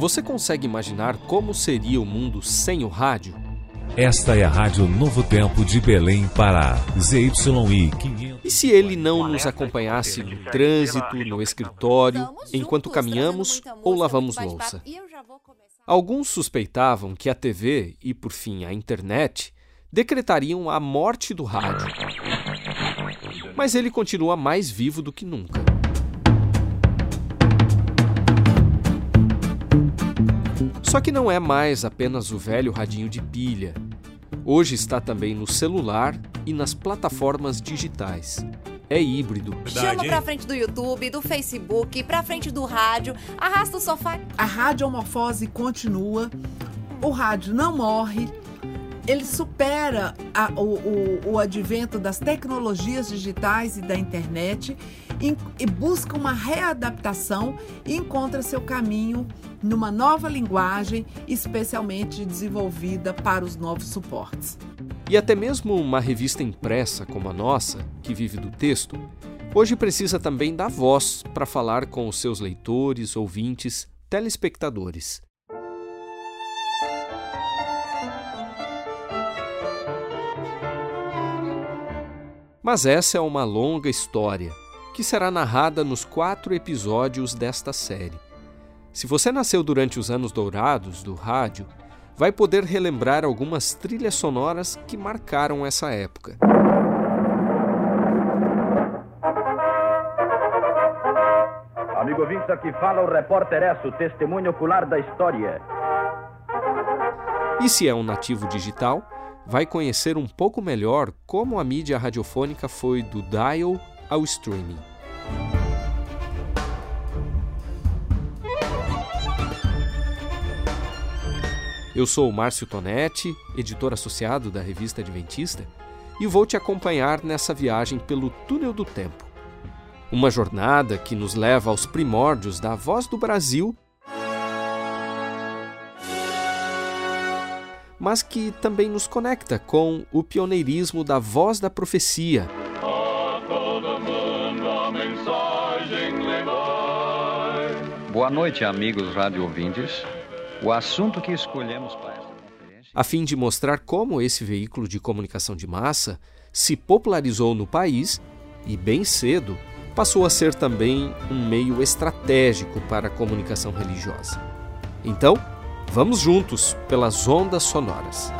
Você consegue imaginar como seria o mundo sem o rádio? Esta é a Rádio Novo Tempo de Belém, Pará. ZYI 500. E se ele não nos acompanhasse no trânsito, no escritório, enquanto caminhamos ou lavamos louça? Alguns suspeitavam que a TV e, por fim, a internet decretariam a morte do rádio. Mas ele continua mais vivo do que nunca. Só que não é mais apenas o velho radinho de pilha. Hoje está também no celular e nas plataformas digitais. É híbrido. Chama pra frente do YouTube, do Facebook, pra frente do rádio, arrasta o sofá. A radiomorfose continua, o rádio não morre, ele supera a, o, o, o, advento das tecnologias digitais e da internet e, e busca uma readaptação e encontra seu caminho numa nova linguagem, especialmente desenvolvida para os novos suportes. E até mesmo uma revista impressa como a nossa, que vive do texto, hoje precisa também da voz para falar com os seus leitores, ouvintes, telespectadores. Mas essa é uma longa história que será narrada nos quatro episódios desta série. Se você nasceu durante os anos dourados do rádio, vai poder relembrar algumas trilhas sonoras que marcaram essa época. Amigo ouvinte, aqui fala o repórter Esso, testemunho ocular da história. E se é um nativo digital, vai conhecer um pouco melhor como a mídia radiofônica foi do dial ao streaming. Eu sou Márcio Tonetti, editor associado da revista Adventista, e vou te acompanhar nessa viagem pelo túnel do tempo. Uma jornada que nos leva aos primórdios da voz do Brasil mas que também nos conecta com o pioneirismo da voz da profecia. Boa noite, amigos rádio ouvintes. O assunto que escolhemos para esta conferência. A fim de mostrar como esse veículo de comunicação de massa se popularizou no país e, bem cedo, passou a ser também um meio estratégico para a comunicação religiosa. Então, Vamos juntos pelas ondas sonoras.